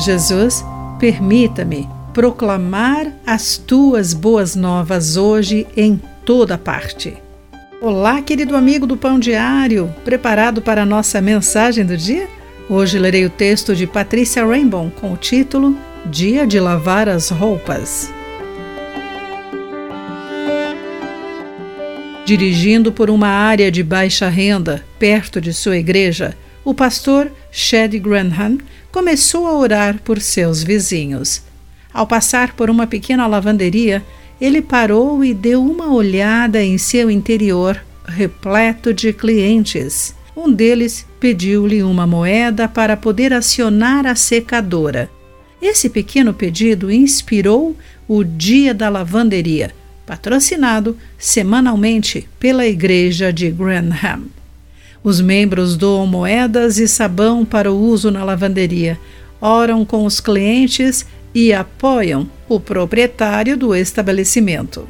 Jesus, permita-me proclamar as tuas boas novas hoje em toda parte. Olá, querido amigo do Pão Diário, preparado para a nossa mensagem do dia? Hoje lerei o texto de Patrícia Rainbow com o título Dia de Lavar as Roupas. Dirigindo por uma área de baixa renda, perto de sua igreja, o pastor Shed Granham começou a orar por seus vizinhos. Ao passar por uma pequena lavanderia, ele parou e deu uma olhada em seu interior, repleto de clientes. Um deles pediu-lhe uma moeda para poder acionar a secadora. Esse pequeno pedido inspirou o Dia da Lavanderia, patrocinado semanalmente pela Igreja de Granham. Os membros doam moedas e sabão para o uso na lavanderia, oram com os clientes e apoiam o proprietário do estabelecimento.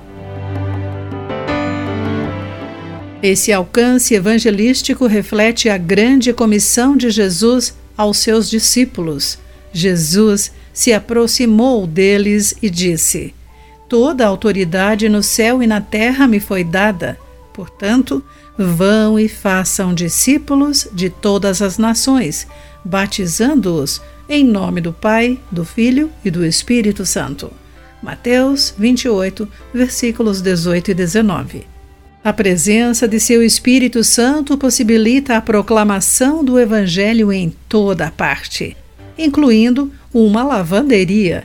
Esse alcance evangelístico reflete a grande comissão de Jesus aos seus discípulos. Jesus se aproximou deles e disse: Toda a autoridade no céu e na terra me foi dada. Portanto, vão e façam discípulos de todas as nações, batizando-os em nome do Pai, do Filho e do Espírito Santo. Mateus 28, versículos 18 e 19. A presença de seu Espírito Santo possibilita a proclamação do Evangelho em toda parte, incluindo uma lavanderia.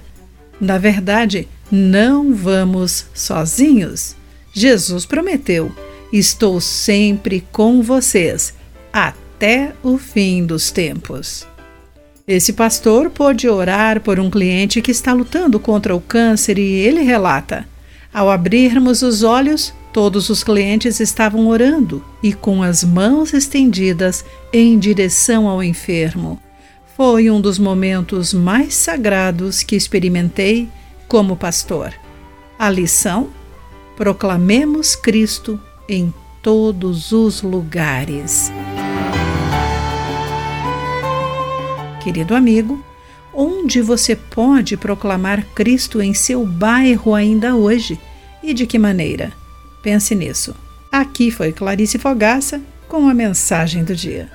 Na verdade, não vamos sozinhos. Jesus prometeu: Estou sempre com vocês, até o fim dos tempos. Esse pastor pôde orar por um cliente que está lutando contra o câncer e ele relata: Ao abrirmos os olhos, todos os clientes estavam orando e com as mãos estendidas em direção ao enfermo. Foi um dos momentos mais sagrados que experimentei como pastor. A lição: proclamemos Cristo em todos os lugares. Querido amigo, onde você pode proclamar Cristo em seu bairro ainda hoje e de que maneira? Pense nisso. Aqui foi Clarice Fogaça com a mensagem do dia.